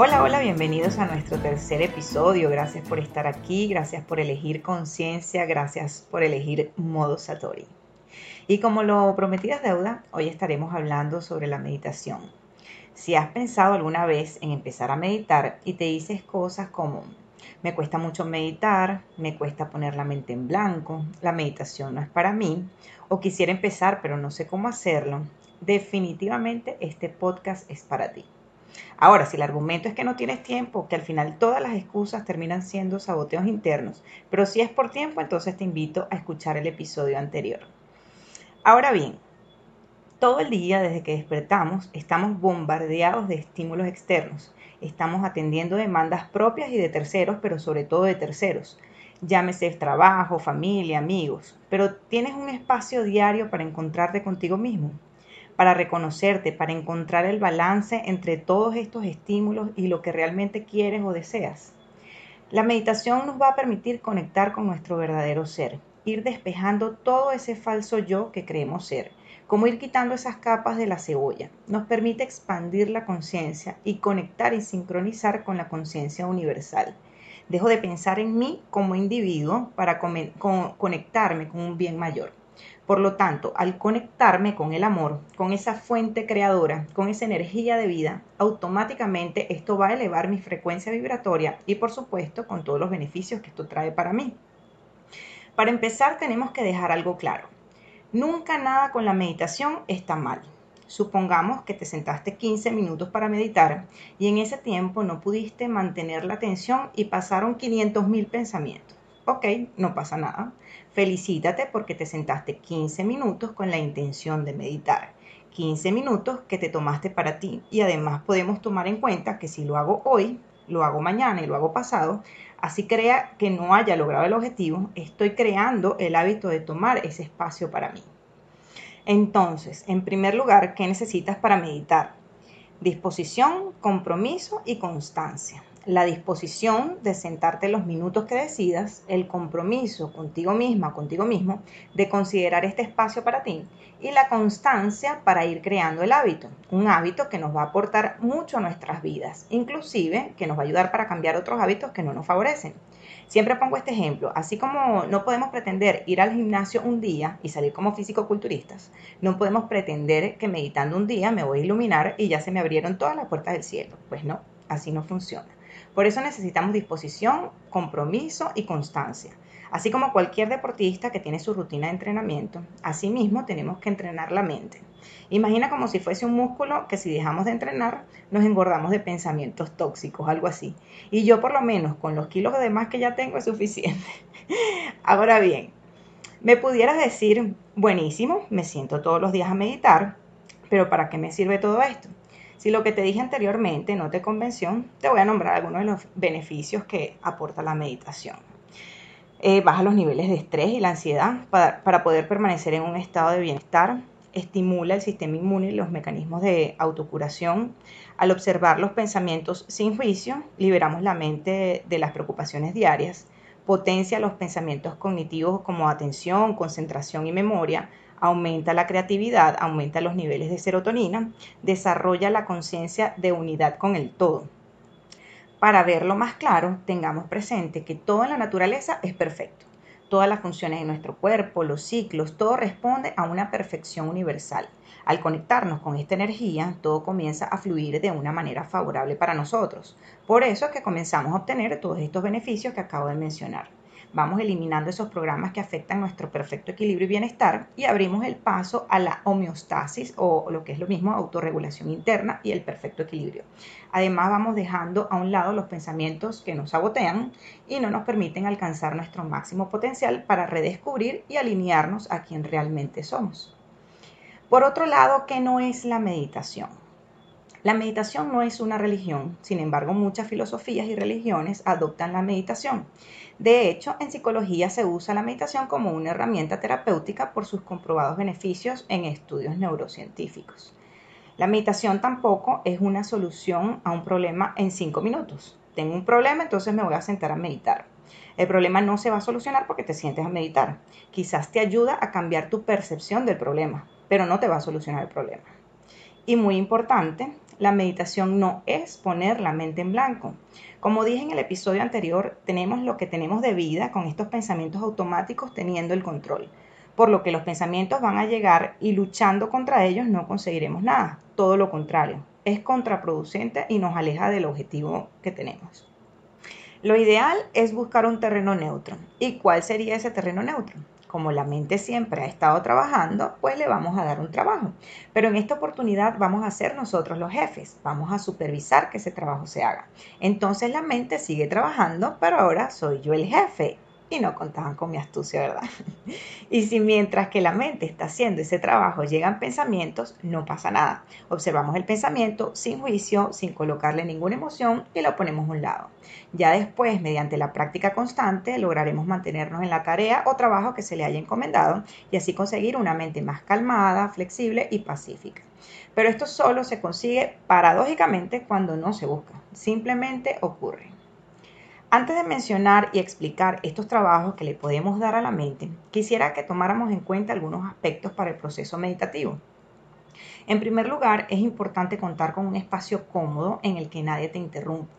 Hola, hola, bienvenidos a nuestro tercer episodio. Gracias por estar aquí, gracias por elegir conciencia, gracias por elegir modo Satori. Y como lo prometí es deuda, hoy estaremos hablando sobre la meditación. Si has pensado alguna vez en empezar a meditar y te dices cosas como, me cuesta mucho meditar, me cuesta poner la mente en blanco, la meditación no es para mí, o quisiera empezar pero no sé cómo hacerlo, definitivamente este podcast es para ti. Ahora, si el argumento es que no tienes tiempo, que al final todas las excusas terminan siendo saboteos internos, pero si es por tiempo, entonces te invito a escuchar el episodio anterior. Ahora bien, todo el día desde que despertamos estamos bombardeados de estímulos externos. Estamos atendiendo demandas propias y de terceros, pero sobre todo de terceros. Llámese trabajo, familia, amigos. Pero tienes un espacio diario para encontrarte contigo mismo para reconocerte, para encontrar el balance entre todos estos estímulos y lo que realmente quieres o deseas. La meditación nos va a permitir conectar con nuestro verdadero ser, ir despejando todo ese falso yo que creemos ser, como ir quitando esas capas de la cebolla. Nos permite expandir la conciencia y conectar y sincronizar con la conciencia universal. Dejo de pensar en mí como individuo para conectarme con un bien mayor. Por lo tanto, al conectarme con el amor, con esa fuente creadora, con esa energía de vida, automáticamente esto va a elevar mi frecuencia vibratoria y por supuesto con todos los beneficios que esto trae para mí. Para empezar tenemos que dejar algo claro. Nunca nada con la meditación está mal. Supongamos que te sentaste 15 minutos para meditar y en ese tiempo no pudiste mantener la atención y pasaron 500 mil pensamientos. Ok, no pasa nada. Felicítate porque te sentaste 15 minutos con la intención de meditar. 15 minutos que te tomaste para ti y además podemos tomar en cuenta que si lo hago hoy, lo hago mañana y lo hago pasado, así crea que no haya logrado el objetivo, estoy creando el hábito de tomar ese espacio para mí. Entonces, en primer lugar, ¿qué necesitas para meditar? Disposición, compromiso y constancia la disposición de sentarte los minutos que decidas, el compromiso contigo misma, contigo mismo, de considerar este espacio para ti y la constancia para ir creando el hábito, un hábito que nos va a aportar mucho a nuestras vidas, inclusive que nos va a ayudar para cambiar otros hábitos que no nos favorecen. Siempre pongo este ejemplo, así como no podemos pretender ir al gimnasio un día y salir como físico-culturistas, no podemos pretender que meditando un día me voy a iluminar y ya se me abrieron todas las puertas del cielo. Pues no, así no funciona. Por eso necesitamos disposición, compromiso y constancia. Así como cualquier deportista que tiene su rutina de entrenamiento, asimismo tenemos que entrenar la mente. Imagina como si fuese un músculo que si dejamos de entrenar nos engordamos de pensamientos tóxicos, algo así. Y yo por lo menos con los kilos de más que ya tengo es suficiente. Ahora bien, me pudieras decir, buenísimo, me siento todos los días a meditar, pero ¿para qué me sirve todo esto? Si lo que te dije anteriormente no te convenció, te voy a nombrar algunos de los beneficios que aporta la meditación. Eh, baja los niveles de estrés y la ansiedad para, para poder permanecer en un estado de bienestar, estimula el sistema inmune y los mecanismos de autocuración. Al observar los pensamientos sin juicio, liberamos la mente de las preocupaciones diarias, potencia los pensamientos cognitivos como atención, concentración y memoria, aumenta la creatividad, aumenta los niveles de serotonina, desarrolla la conciencia de unidad con el todo. Para verlo más claro, tengamos presente que todo en la naturaleza es perfecto. Todas las funciones de nuestro cuerpo, los ciclos, todo responde a una perfección universal. Al conectarnos con esta energía, todo comienza a fluir de una manera favorable para nosotros. Por eso es que comenzamos a obtener todos estos beneficios que acabo de mencionar vamos eliminando esos programas que afectan nuestro perfecto equilibrio y bienestar y abrimos el paso a la homeostasis o lo que es lo mismo, autorregulación interna y el perfecto equilibrio. Además vamos dejando a un lado los pensamientos que nos sabotean y no nos permiten alcanzar nuestro máximo potencial para redescubrir y alinearnos a quien realmente somos. Por otro lado, ¿qué no es la meditación? La meditación no es una religión, sin embargo muchas filosofías y religiones adoptan la meditación. De hecho, en psicología se usa la meditación como una herramienta terapéutica por sus comprobados beneficios en estudios neurocientíficos. La meditación tampoco es una solución a un problema en cinco minutos. Tengo un problema, entonces me voy a sentar a meditar. El problema no se va a solucionar porque te sientes a meditar. Quizás te ayuda a cambiar tu percepción del problema, pero no te va a solucionar el problema. Y muy importante, la meditación no es poner la mente en blanco. Como dije en el episodio anterior, tenemos lo que tenemos de vida con estos pensamientos automáticos teniendo el control. Por lo que los pensamientos van a llegar y luchando contra ellos no conseguiremos nada. Todo lo contrario, es contraproducente y nos aleja del objetivo que tenemos. Lo ideal es buscar un terreno neutro. ¿Y cuál sería ese terreno neutro? Como la mente siempre ha estado trabajando, pues le vamos a dar un trabajo. Pero en esta oportunidad vamos a ser nosotros los jefes, vamos a supervisar que ese trabajo se haga. Entonces la mente sigue trabajando, pero ahora soy yo el jefe y no contaban con mi astucia, ¿verdad? y si mientras que la mente está haciendo ese trabajo llegan pensamientos, no pasa nada. Observamos el pensamiento sin juicio, sin colocarle ninguna emoción y lo ponemos a un lado. Ya después, mediante la práctica constante, lograremos mantenernos en la tarea o trabajo que se le haya encomendado y así conseguir una mente más calmada, flexible y pacífica. Pero esto solo se consigue paradójicamente cuando no se busca, simplemente ocurre. Antes de mencionar y explicar estos trabajos que le podemos dar a la mente, quisiera que tomáramos en cuenta algunos aspectos para el proceso meditativo. En primer lugar, es importante contar con un espacio cómodo en el que nadie te interrumpa.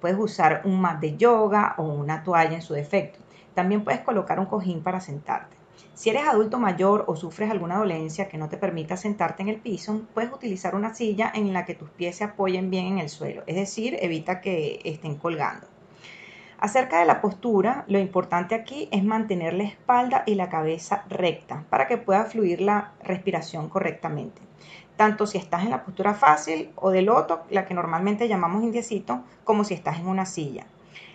Puedes usar un mat de yoga o una toalla en su defecto. También puedes colocar un cojín para sentarte. Si eres adulto mayor o sufres alguna dolencia que no te permita sentarte en el piso, puedes utilizar una silla en la que tus pies se apoyen bien en el suelo, es decir, evita que estén colgando. Acerca de la postura, lo importante aquí es mantener la espalda y la cabeza recta para que pueda fluir la respiración correctamente. Tanto si estás en la postura fácil o de loto, la que normalmente llamamos indiecito, como si estás en una silla.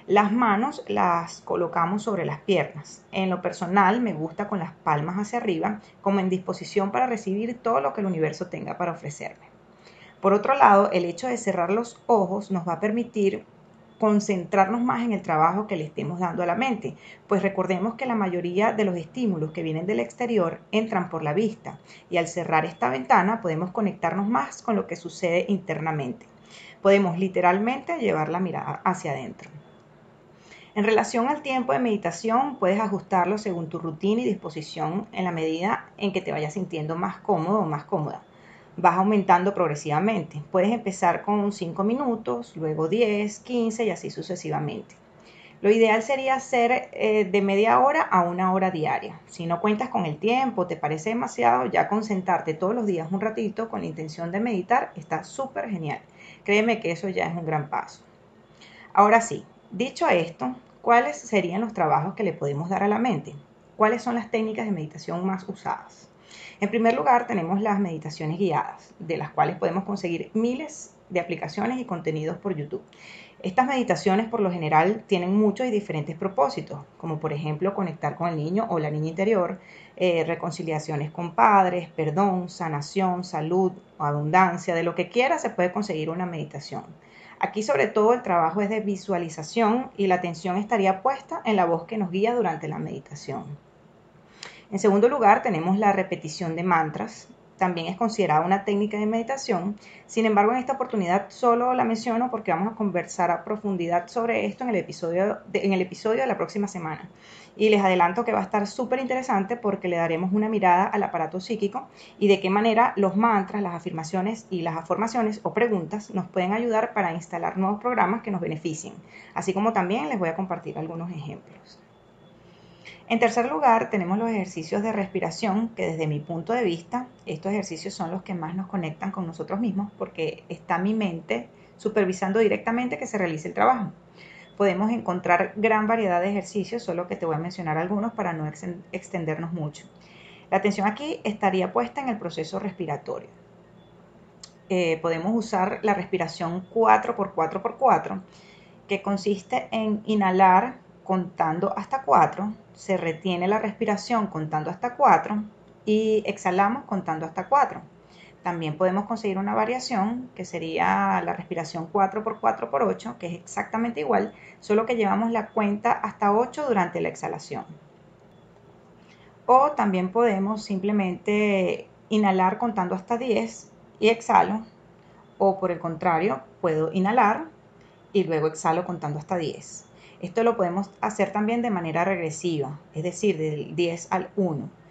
Las manos las colocamos sobre las piernas. En lo personal me gusta con las palmas hacia arriba, como en disposición para recibir todo lo que el universo tenga para ofrecerme. Por otro lado, el hecho de cerrar los ojos nos va a permitir concentrarnos más en el trabajo que le estemos dando a la mente, pues recordemos que la mayoría de los estímulos que vienen del exterior entran por la vista y al cerrar esta ventana podemos conectarnos más con lo que sucede internamente. Podemos literalmente llevar la mirada hacia adentro. En relación al tiempo de meditación, puedes ajustarlo según tu rutina y disposición en la medida en que te vayas sintiendo más cómodo o más cómoda vas aumentando progresivamente. Puedes empezar con 5 minutos, luego 10, 15 y así sucesivamente. Lo ideal sería hacer eh, de media hora a una hora diaria. Si no cuentas con el tiempo, te parece demasiado, ya concentrarte todos los días un ratito con la intención de meditar está súper genial. Créeme que eso ya es un gran paso. Ahora sí, dicho esto, ¿cuáles serían los trabajos que le podemos dar a la mente? ¿Cuáles son las técnicas de meditación más usadas? En primer lugar, tenemos las meditaciones guiadas, de las cuales podemos conseguir miles de aplicaciones y contenidos por YouTube. Estas meditaciones por lo general tienen muchos y diferentes propósitos, como por ejemplo conectar con el niño o la niña interior, eh, reconciliaciones con padres, perdón, sanación, salud, abundancia, de lo que quiera se puede conseguir una meditación. Aquí sobre todo el trabajo es de visualización y la atención estaría puesta en la voz que nos guía durante la meditación. En segundo lugar, tenemos la repetición de mantras. También es considerada una técnica de meditación. Sin embargo, en esta oportunidad solo la menciono porque vamos a conversar a profundidad sobre esto en el episodio de, en el episodio de la próxima semana. Y les adelanto que va a estar súper interesante porque le daremos una mirada al aparato psíquico y de qué manera los mantras, las afirmaciones y las afirmaciones o preguntas nos pueden ayudar para instalar nuevos programas que nos beneficien. Así como también les voy a compartir algunos ejemplos. En tercer lugar, tenemos los ejercicios de respiración, que desde mi punto de vista, estos ejercicios son los que más nos conectan con nosotros mismos porque está mi mente supervisando directamente que se realice el trabajo. Podemos encontrar gran variedad de ejercicios, solo que te voy a mencionar algunos para no extendernos mucho. La atención aquí estaría puesta en el proceso respiratorio. Eh, podemos usar la respiración 4x4x4, que consiste en inhalar contando hasta 4, se retiene la respiración contando hasta 4 y exhalamos contando hasta 4. también podemos conseguir una variación que sería la respiración 4x4x8, que es exactamente igual, solo que llevamos la cuenta hasta 8 durante la exhalación. O también podemos simplemente inhalar contando hasta 10 y exhalo. O por el contrario, puedo inhalar y luego exhalo contando hasta 10. Esto lo podemos hacer también de manera regresiva, es decir, del 10 al 1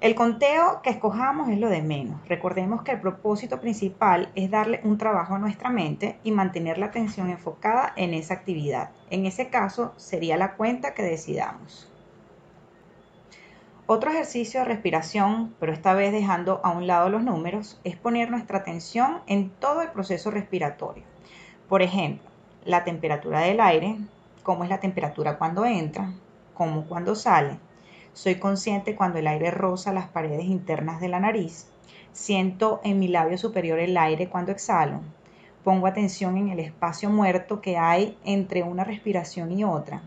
el conteo que escojamos es lo de menos. Recordemos que el propósito principal es darle un trabajo a nuestra mente y mantener la atención enfocada en esa actividad. En ese caso sería la cuenta que decidamos. Otro ejercicio de respiración, pero esta vez dejando a un lado los números, es poner nuestra atención en todo el proceso respiratorio. Por ejemplo, la temperatura del aire, cómo es la temperatura cuando entra, cómo cuando sale, soy consciente cuando el aire roza las paredes internas de la nariz. Siento en mi labio superior el aire cuando exhalo. Pongo atención en el espacio muerto que hay entre una respiración y otra.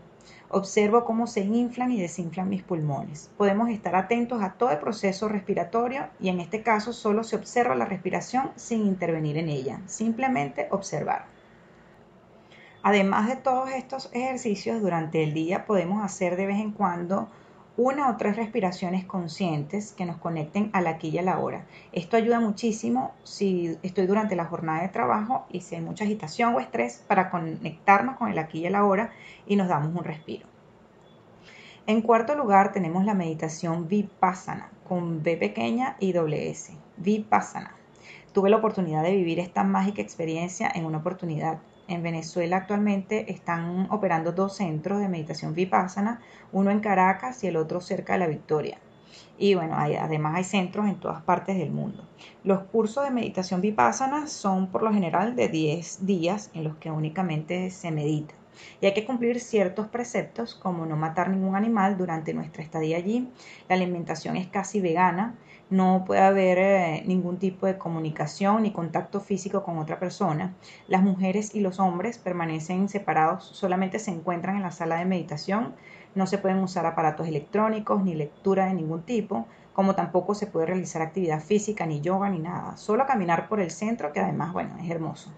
Observo cómo se inflan y desinflan mis pulmones. Podemos estar atentos a todo proceso respiratorio y en este caso solo se observa la respiración sin intervenir en ella, simplemente observar. Además de todos estos ejercicios durante el día podemos hacer de vez en cuando una o tres respiraciones conscientes que nos conecten a la aquí y a la hora. Esto ayuda muchísimo si estoy durante la jornada de trabajo y si hay mucha agitación o estrés para conectarnos con el aquí y a la hora y nos damos un respiro. En cuarto lugar tenemos la meditación Vipassana con B pequeña y doble S. Vipassana. Tuve la oportunidad de vivir esta mágica experiencia en una oportunidad en Venezuela actualmente están operando dos centros de meditación vipassana, uno en Caracas y el otro cerca de la Victoria. Y bueno, además hay centros en todas partes del mundo. Los cursos de meditación vipassana son por lo general de 10 días en los que únicamente se medita. Y hay que cumplir ciertos preceptos como no matar ningún animal durante nuestra estadía allí. La alimentación es casi vegana no puede haber eh, ningún tipo de comunicación ni contacto físico con otra persona. Las mujeres y los hombres permanecen separados, solamente se encuentran en la sala de meditación, no se pueden usar aparatos electrónicos ni lectura de ningún tipo, como tampoco se puede realizar actividad física, ni yoga, ni nada, solo caminar por el centro, que además, bueno, es hermoso.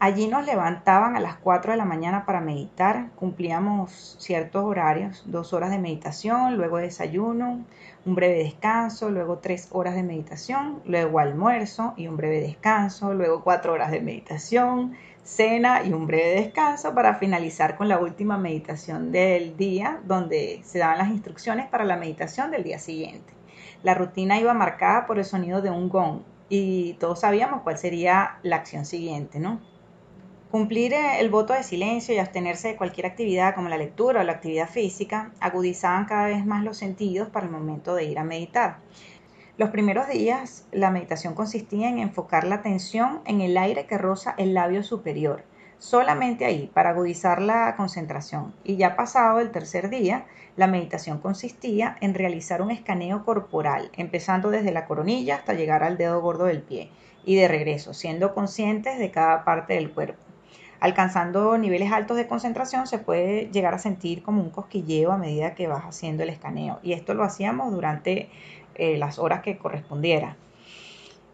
Allí nos levantaban a las 4 de la mañana para meditar, cumplíamos ciertos horarios, dos horas de meditación, luego desayuno, un breve descanso, luego tres horas de meditación, luego almuerzo y un breve descanso, luego cuatro horas de meditación, cena y un breve descanso para finalizar con la última meditación del día, donde se daban las instrucciones para la meditación del día siguiente. La rutina iba marcada por el sonido de un gong y todos sabíamos cuál sería la acción siguiente, ¿no? Cumplir eh, el voto de silencio y abstenerse de cualquier actividad como la lectura o la actividad física agudizaban cada vez más los sentidos para el momento de ir a meditar. Los primeros días la meditación consistía en enfocar la atención en el aire que roza el labio superior, solamente ahí, para agudizar la concentración. Y ya pasado el tercer día, la meditación consistía en realizar un escaneo corporal, empezando desde la coronilla hasta llegar al dedo gordo del pie, y de regreso, siendo conscientes de cada parte del cuerpo. Alcanzando niveles altos de concentración se puede llegar a sentir como un cosquilleo a medida que vas haciendo el escaneo. Y esto lo hacíamos durante eh, las horas que correspondiera.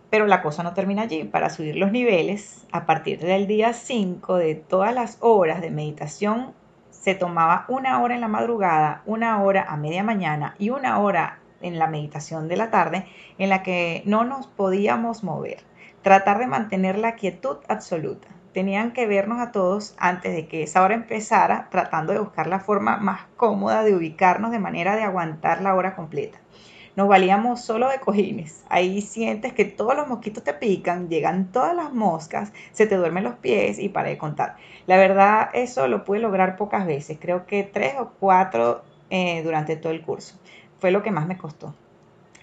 Pero la cosa no termina allí. Para subir los niveles, a partir del día 5 de todas las horas de meditación, se tomaba una hora en la madrugada, una hora a media mañana y una hora en la meditación de la tarde en la que no nos podíamos mover. Tratar de mantener la quietud absoluta tenían que vernos a todos antes de que esa hora empezara, tratando de buscar la forma más cómoda de ubicarnos de manera de aguantar la hora completa. Nos valíamos solo de cojines. Ahí sientes que todos los mosquitos te pican, llegan todas las moscas, se te duermen los pies y para de contar. La verdad, eso lo pude lograr pocas veces, creo que tres o cuatro eh, durante todo el curso. Fue lo que más me costó.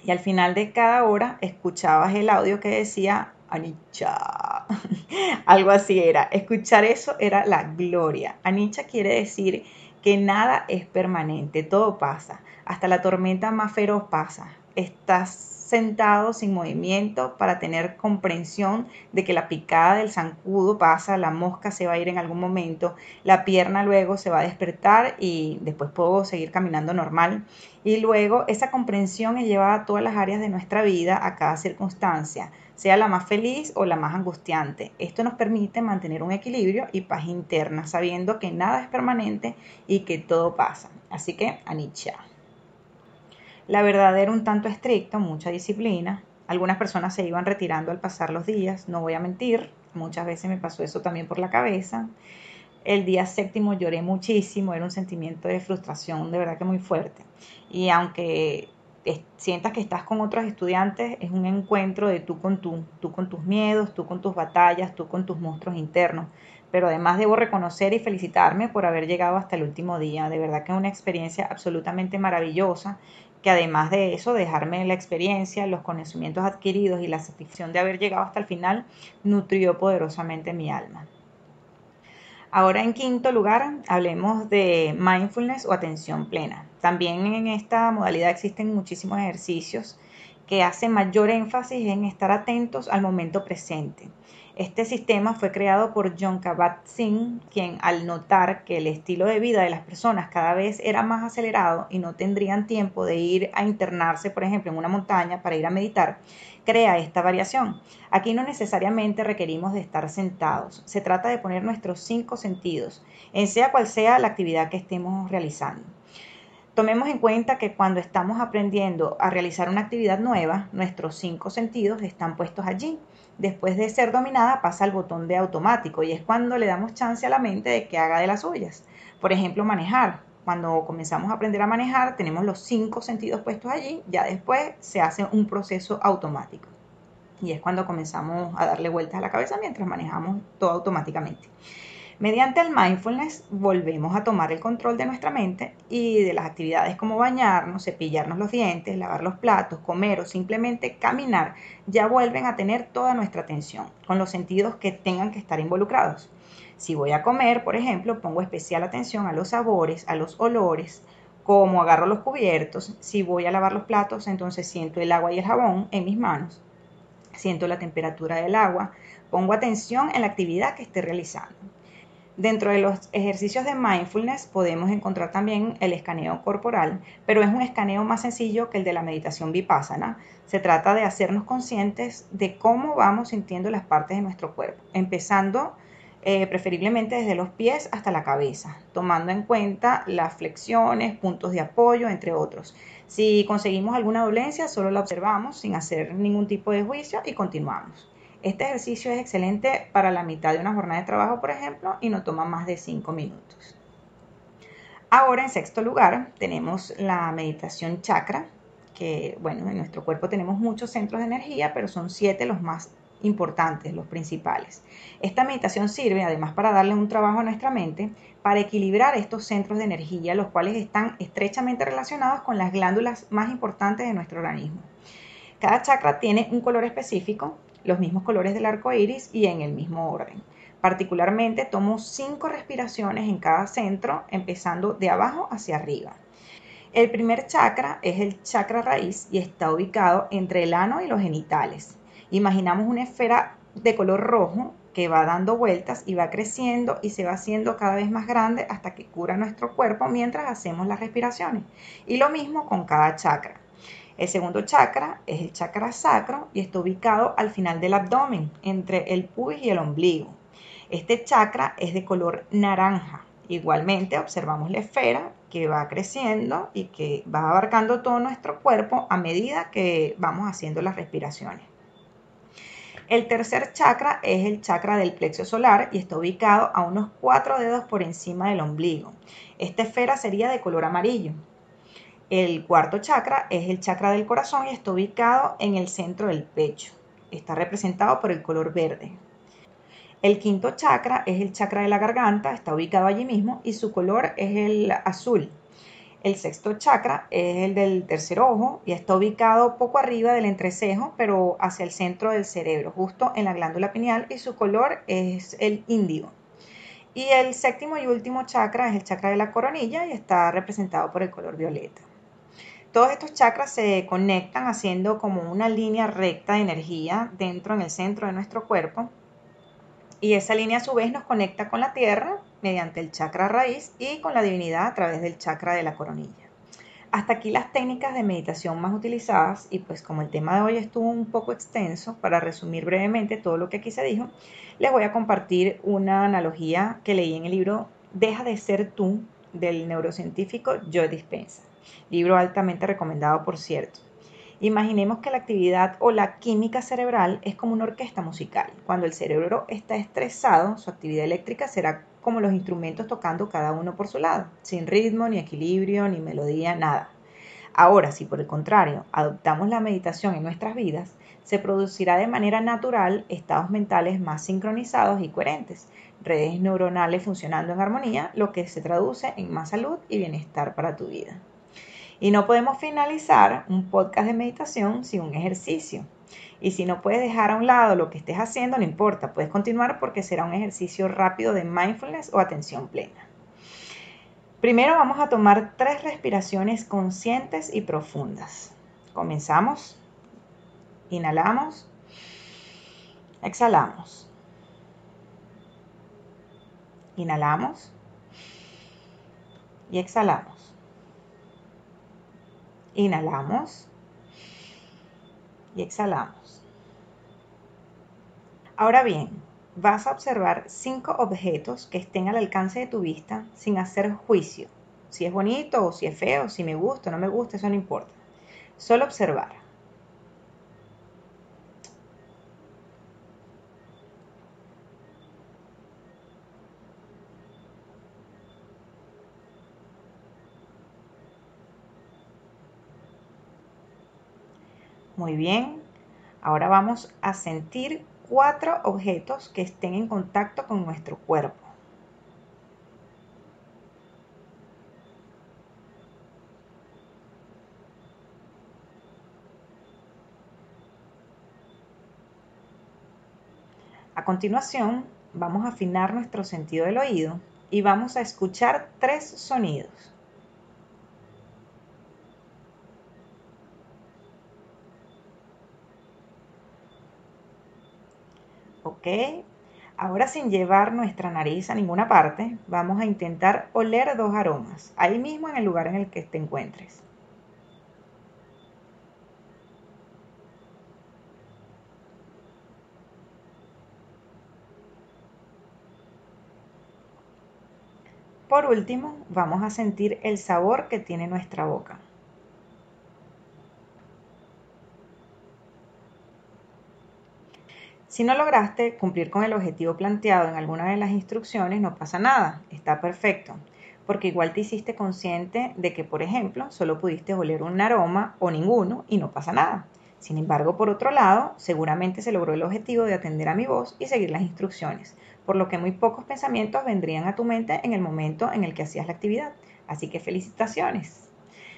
Y al final de cada hora escuchabas el audio que decía Anicha. Algo así era. Escuchar eso era la gloria. Anicha quiere decir que nada es permanente, todo pasa. Hasta la tormenta más feroz pasa. Estás sentado sin movimiento para tener comprensión de que la picada del zancudo pasa, la mosca se va a ir en algún momento, la pierna luego se va a despertar y después puedo seguir caminando normal. Y luego esa comprensión es llevada a todas las áreas de nuestra vida, a cada circunstancia, sea la más feliz o la más angustiante. Esto nos permite mantener un equilibrio y paz interna, sabiendo que nada es permanente y que todo pasa. Así que, Anicha. La verdad era un tanto estricta, mucha disciplina. Algunas personas se iban retirando al pasar los días, no voy a mentir, muchas veces me pasó eso también por la cabeza. El día séptimo lloré muchísimo, era un sentimiento de frustración de verdad que muy fuerte. Y aunque sientas que estás con otros estudiantes, es un encuentro de tú con tú, tú con tus miedos, tú con tus batallas, tú con tus monstruos internos. Pero además debo reconocer y felicitarme por haber llegado hasta el último día. De verdad que es una experiencia absolutamente maravillosa que además de eso, dejarme la experiencia, los conocimientos adquiridos y la satisfacción de haber llegado hasta el final, nutrió poderosamente mi alma. Ahora en quinto lugar, hablemos de mindfulness o atención plena. También en esta modalidad existen muchísimos ejercicios que hacen mayor énfasis en estar atentos al momento presente. Este sistema fue creado por John Kabat-Zinn, quien al notar que el estilo de vida de las personas cada vez era más acelerado y no tendrían tiempo de ir a internarse, por ejemplo, en una montaña para ir a meditar, crea esta variación. Aquí no necesariamente requerimos de estar sentados, se trata de poner nuestros cinco sentidos, en sea cual sea la actividad que estemos realizando. Tomemos en cuenta que cuando estamos aprendiendo a realizar una actividad nueva, nuestros cinco sentidos están puestos allí después de ser dominada pasa al botón de automático y es cuando le damos chance a la mente de que haga de las suyas. Por ejemplo, manejar. Cuando comenzamos a aprender a manejar, tenemos los cinco sentidos puestos allí, ya después se hace un proceso automático. Y es cuando comenzamos a darle vueltas a la cabeza mientras manejamos todo automáticamente. Mediante el mindfulness volvemos a tomar el control de nuestra mente y de las actividades como bañarnos, cepillarnos los dientes, lavar los platos, comer o simplemente caminar, ya vuelven a tener toda nuestra atención, con los sentidos que tengan que estar involucrados. Si voy a comer, por ejemplo, pongo especial atención a los sabores, a los olores, cómo agarro los cubiertos. Si voy a lavar los platos, entonces siento el agua y el jabón en mis manos. Siento la temperatura del agua. Pongo atención en la actividad que esté realizando. Dentro de los ejercicios de mindfulness podemos encontrar también el escaneo corporal, pero es un escaneo más sencillo que el de la meditación vipassana. Se trata de hacernos conscientes de cómo vamos sintiendo las partes de nuestro cuerpo, empezando eh, preferiblemente desde los pies hasta la cabeza, tomando en cuenta las flexiones, puntos de apoyo, entre otros. Si conseguimos alguna dolencia, solo la observamos sin hacer ningún tipo de juicio y continuamos. Este ejercicio es excelente para la mitad de una jornada de trabajo, por ejemplo, y no toma más de 5 minutos. Ahora, en sexto lugar, tenemos la meditación chakra, que, bueno, en nuestro cuerpo tenemos muchos centros de energía, pero son siete los más importantes, los principales. Esta meditación sirve además para darle un trabajo a nuestra mente para equilibrar estos centros de energía, los cuales están estrechamente relacionados con las glándulas más importantes de nuestro organismo. Cada chakra tiene un color específico los mismos colores del arco iris y en el mismo orden. Particularmente tomo cinco respiraciones en cada centro, empezando de abajo hacia arriba. El primer chakra es el chakra raíz y está ubicado entre el ano y los genitales. Imaginamos una esfera de color rojo que va dando vueltas y va creciendo y se va haciendo cada vez más grande hasta que cura nuestro cuerpo mientras hacemos las respiraciones. Y lo mismo con cada chakra. El segundo chakra es el chakra sacro y está ubicado al final del abdomen, entre el pubis y el ombligo. Este chakra es de color naranja. Igualmente observamos la esfera que va creciendo y que va abarcando todo nuestro cuerpo a medida que vamos haciendo las respiraciones. El tercer chakra es el chakra del plexo solar y está ubicado a unos cuatro dedos por encima del ombligo. Esta esfera sería de color amarillo. El cuarto chakra es el chakra del corazón y está ubicado en el centro del pecho. Está representado por el color verde. El quinto chakra es el chakra de la garganta, está ubicado allí mismo y su color es el azul. El sexto chakra es el del tercer ojo y está ubicado poco arriba del entrecejo, pero hacia el centro del cerebro, justo en la glándula pineal y su color es el índigo. Y el séptimo y último chakra es el chakra de la coronilla y está representado por el color violeta. Todos estos chakras se conectan haciendo como una línea recta de energía dentro en el centro de nuestro cuerpo y esa línea a su vez nos conecta con la tierra mediante el chakra raíz y con la divinidad a través del chakra de la coronilla. Hasta aquí las técnicas de meditación más utilizadas y pues como el tema de hoy estuvo un poco extenso, para resumir brevemente todo lo que aquí se dijo, les voy a compartir una analogía que leí en el libro Deja de ser tú del neurocientífico Joe Dispensa, libro altamente recomendado por cierto. Imaginemos que la actividad o la química cerebral es como una orquesta musical. Cuando el cerebro está estresado, su actividad eléctrica será como los instrumentos tocando cada uno por su lado, sin ritmo, ni equilibrio, ni melodía, nada. Ahora, si por el contrario adoptamos la meditación en nuestras vidas, se producirá de manera natural estados mentales más sincronizados y coherentes, redes neuronales funcionando en armonía, lo que se traduce en más salud y bienestar para tu vida. Y no podemos finalizar un podcast de meditación sin un ejercicio. Y si no puedes dejar a un lado lo que estés haciendo, no importa, puedes continuar porque será un ejercicio rápido de mindfulness o atención plena. Primero vamos a tomar tres respiraciones conscientes y profundas. Comenzamos. Inhalamos. Exhalamos. Inhalamos. Y exhalamos. Inhalamos y exhalamos. Ahora bien, vas a observar cinco objetos que estén al alcance de tu vista sin hacer juicio. Si es bonito o si es feo, si me gusta o no me gusta, eso no importa. Solo observar. Muy bien. Ahora vamos a sentir cuatro objetos que estén en contacto con nuestro cuerpo. A continuación, vamos a afinar nuestro sentido del oído y vamos a escuchar tres sonidos. ¿Ok? Ahora sin llevar nuestra nariz a ninguna parte, vamos a intentar oler dos aromas, ahí mismo en el lugar en el que te encuentres. Por último, vamos a sentir el sabor que tiene nuestra boca. Si no lograste cumplir con el objetivo planteado en alguna de las instrucciones, no pasa nada, está perfecto, porque igual te hiciste consciente de que, por ejemplo, solo pudiste oler un aroma o ninguno y no pasa nada. Sin embargo, por otro lado, seguramente se logró el objetivo de atender a mi voz y seguir las instrucciones, por lo que muy pocos pensamientos vendrían a tu mente en el momento en el que hacías la actividad. Así que felicitaciones.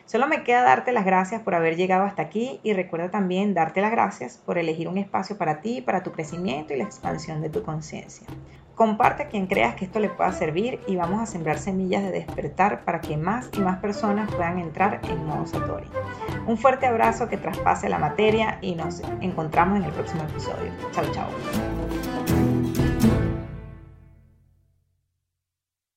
Solo me queda darte las gracias por haber llegado hasta aquí y recuerda también darte las gracias por elegir un espacio para ti, para tu crecimiento y la expansión de tu conciencia. Comparte a quien creas que esto le pueda servir y vamos a sembrar semillas de despertar para que más y más personas puedan entrar en modo Satori. Un fuerte abrazo que traspase la materia y nos encontramos en el próximo episodio. Chao, chao.